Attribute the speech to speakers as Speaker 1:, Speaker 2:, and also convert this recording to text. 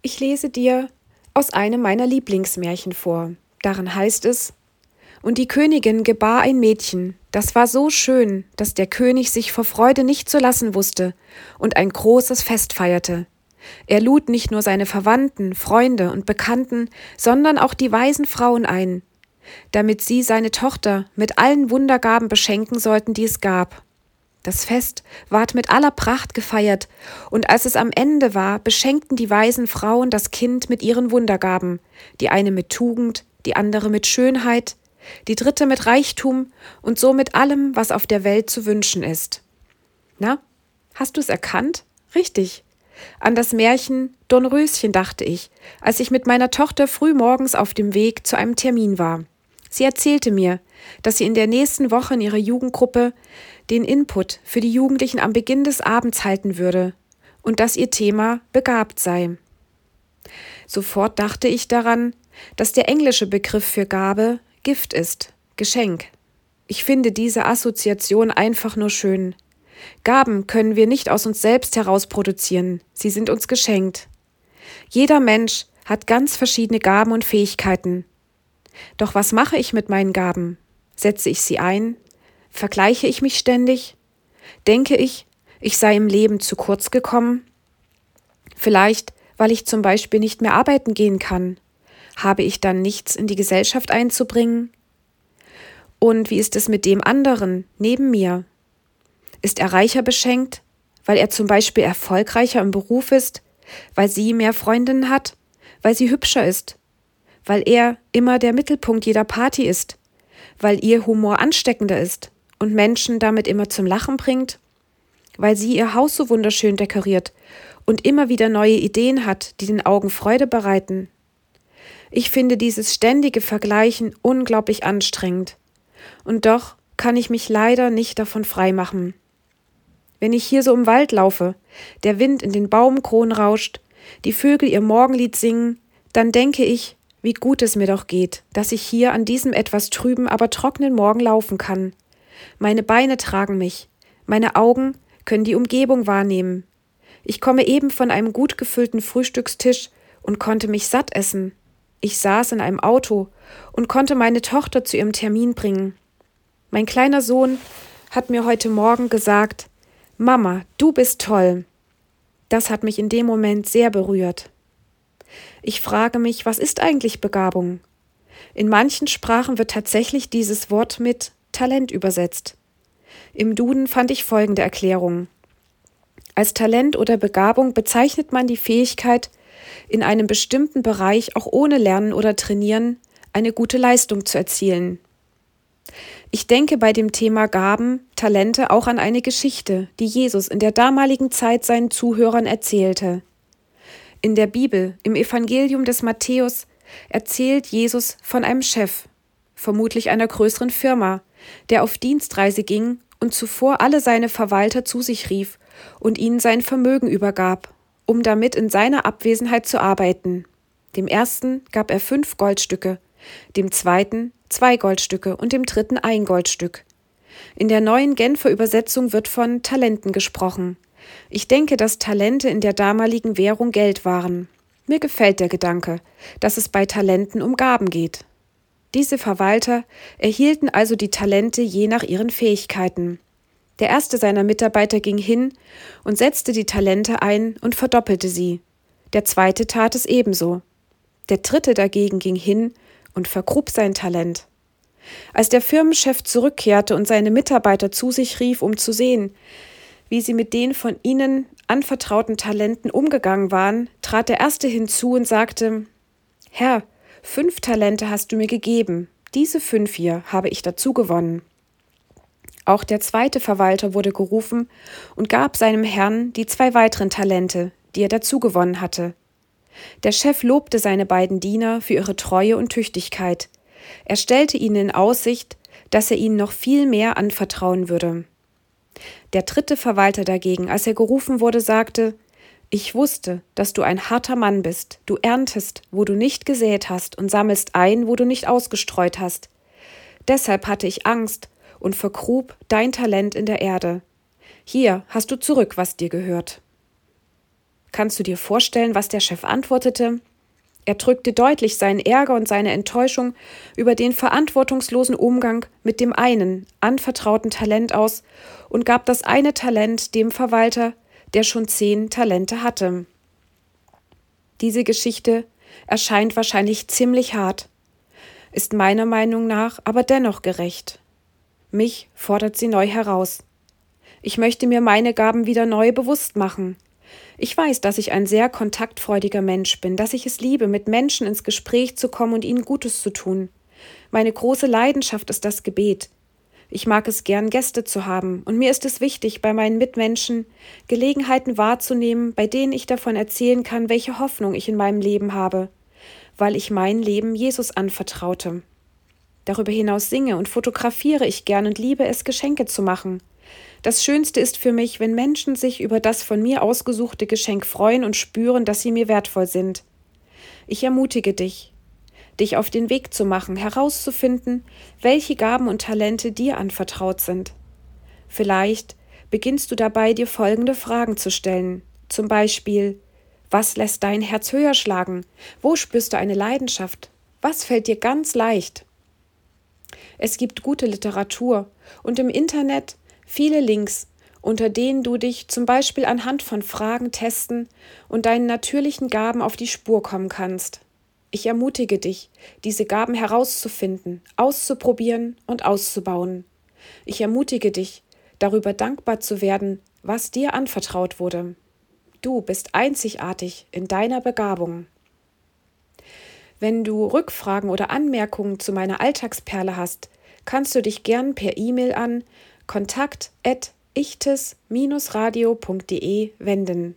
Speaker 1: Ich lese dir aus einem meiner Lieblingsmärchen vor. Darin heißt es Und die Königin gebar ein Mädchen, das war so schön, dass der König sich vor Freude nicht zu lassen wusste und ein großes Fest feierte. Er lud nicht nur seine Verwandten, Freunde und Bekannten, sondern auch die weisen Frauen ein, damit sie seine Tochter mit allen Wundergaben beschenken sollten, die es gab. Das Fest ward mit aller Pracht gefeiert, und als es am Ende war, beschenkten die weisen Frauen das Kind mit ihren Wundergaben, die eine mit Tugend, die andere mit Schönheit, die dritte mit Reichtum und so mit allem, was auf der Welt zu wünschen ist. Na, hast du es erkannt? Richtig. An das Märchen Dornröschen dachte ich, als ich mit meiner Tochter frühmorgens auf dem Weg zu einem Termin war. Sie erzählte mir, dass sie in der nächsten Woche in ihrer Jugendgruppe den Input für die Jugendlichen am Beginn des Abends halten würde und dass ihr Thema begabt sei. Sofort dachte ich daran, dass der englische Begriff für Gabe Gift ist, Geschenk. Ich finde diese Assoziation einfach nur schön. Gaben können wir nicht aus uns selbst heraus produzieren, sie sind uns geschenkt. Jeder Mensch hat ganz verschiedene Gaben und Fähigkeiten. Doch was mache ich mit meinen Gaben? Setze ich sie ein? Vergleiche ich mich ständig? Denke ich, ich sei im Leben zu kurz gekommen? Vielleicht, weil ich zum Beispiel nicht mehr arbeiten gehen kann. Habe ich dann nichts in die Gesellschaft einzubringen? Und wie ist es mit dem anderen neben mir? Ist er reicher beschenkt, weil er zum Beispiel erfolgreicher im Beruf ist, weil sie mehr Freundinnen hat, weil sie hübscher ist, weil er immer der Mittelpunkt jeder Party ist, weil ihr Humor ansteckender ist und Menschen damit immer zum Lachen bringt, weil sie ihr Haus so wunderschön dekoriert und immer wieder neue Ideen hat, die den Augen Freude bereiten. Ich finde dieses ständige Vergleichen unglaublich anstrengend. Und doch kann ich mich leider nicht davon freimachen. Wenn ich hier so im Wald laufe, der Wind in den Baumkronen rauscht, die Vögel ihr Morgenlied singen, dann denke ich, wie gut es mir doch geht, dass ich hier an diesem etwas trüben, aber trockenen Morgen laufen kann. Meine Beine tragen mich, meine Augen können die Umgebung wahrnehmen. Ich komme eben von einem gut gefüllten Frühstückstisch und konnte mich satt essen. Ich saß in einem Auto und konnte meine Tochter zu ihrem Termin bringen. Mein kleiner Sohn hat mir heute Morgen gesagt, Mama, du bist toll. Das hat mich in dem Moment sehr berührt. Ich frage mich, was ist eigentlich Begabung? In manchen Sprachen wird tatsächlich dieses Wort mit Talent übersetzt. Im Duden fand ich folgende Erklärung. Als Talent oder Begabung bezeichnet man die Fähigkeit, in einem bestimmten Bereich auch ohne Lernen oder Trainieren eine gute Leistung zu erzielen. Ich denke bei dem Thema Gaben, Talente auch an eine Geschichte, die Jesus in der damaligen Zeit seinen Zuhörern erzählte. In der Bibel, im Evangelium des Matthäus, erzählt Jesus von einem Chef, vermutlich einer größeren Firma, der auf Dienstreise ging und zuvor alle seine Verwalter zu sich rief und ihnen sein Vermögen übergab, um damit in seiner Abwesenheit zu arbeiten. Dem ersten gab er fünf Goldstücke, dem zweiten zwei Goldstücke und dem dritten ein Goldstück. In der neuen Genfer Übersetzung wird von Talenten gesprochen. Ich denke, dass Talente in der damaligen Währung Geld waren. Mir gefällt der Gedanke, dass es bei Talenten um Gaben geht. Diese Verwalter erhielten also die Talente je nach ihren Fähigkeiten. Der erste seiner Mitarbeiter ging hin und setzte die Talente ein und verdoppelte sie. Der zweite tat es ebenso. Der dritte dagegen ging hin und vergrub sein Talent. Als der Firmenchef zurückkehrte und seine Mitarbeiter zu sich rief, um zu sehen, wie sie mit den von ihnen anvertrauten Talenten umgegangen waren, trat der erste hinzu und sagte Herr, fünf Talente hast du mir gegeben, diese fünf hier habe ich dazu gewonnen. Auch der zweite Verwalter wurde gerufen und gab seinem Herrn die zwei weiteren Talente, die er dazu gewonnen hatte. Der Chef lobte seine beiden Diener für ihre Treue und Tüchtigkeit. Er stellte ihnen in Aussicht, dass er ihnen noch viel mehr anvertrauen würde. Der dritte Verwalter dagegen, als er gerufen wurde, sagte Ich wusste, dass du ein harter Mann bist, du erntest, wo du nicht gesät hast, und sammelst ein, wo du nicht ausgestreut hast. Deshalb hatte ich Angst und vergrub dein Talent in der Erde. Hier hast du zurück, was dir gehört. Kannst du dir vorstellen, was der Chef antwortete? Er drückte deutlich seinen Ärger und seine Enttäuschung über den verantwortungslosen Umgang mit dem einen anvertrauten Talent aus und gab das eine Talent dem Verwalter, der schon zehn Talente hatte. Diese Geschichte erscheint wahrscheinlich ziemlich hart, ist meiner Meinung nach aber dennoch gerecht. Mich fordert sie neu heraus. Ich möchte mir meine Gaben wieder neu bewusst machen, ich weiß, dass ich ein sehr kontaktfreudiger Mensch bin, dass ich es liebe, mit Menschen ins Gespräch zu kommen und ihnen Gutes zu tun. Meine große Leidenschaft ist das Gebet. Ich mag es gern, Gäste zu haben, und mir ist es wichtig, bei meinen Mitmenschen Gelegenheiten wahrzunehmen, bei denen ich davon erzählen kann, welche Hoffnung ich in meinem Leben habe, weil ich mein Leben Jesus anvertraute. Darüber hinaus singe und fotografiere ich gern und liebe es, Geschenke zu machen. Das Schönste ist für mich, wenn Menschen sich über das von mir ausgesuchte Geschenk freuen und spüren, dass sie mir wertvoll sind. Ich ermutige dich, dich auf den Weg zu machen, herauszufinden, welche Gaben und Talente dir anvertraut sind. Vielleicht beginnst du dabei, dir folgende Fragen zu stellen. Zum Beispiel, was lässt dein Herz höher schlagen? Wo spürst du eine Leidenschaft? Was fällt dir ganz leicht? Es gibt gute Literatur und im Internet viele Links, unter denen du dich zum Beispiel anhand von Fragen testen und deinen natürlichen Gaben auf die Spur kommen kannst. Ich ermutige dich, diese Gaben herauszufinden, auszuprobieren und auszubauen. Ich ermutige dich, darüber dankbar zu werden, was dir anvertraut wurde. Du bist einzigartig in deiner Begabung. Wenn du Rückfragen oder Anmerkungen zu meiner Alltagsperle hast, kannst du dich gern per E-Mail an kontakt@ichtes-radio.de wenden.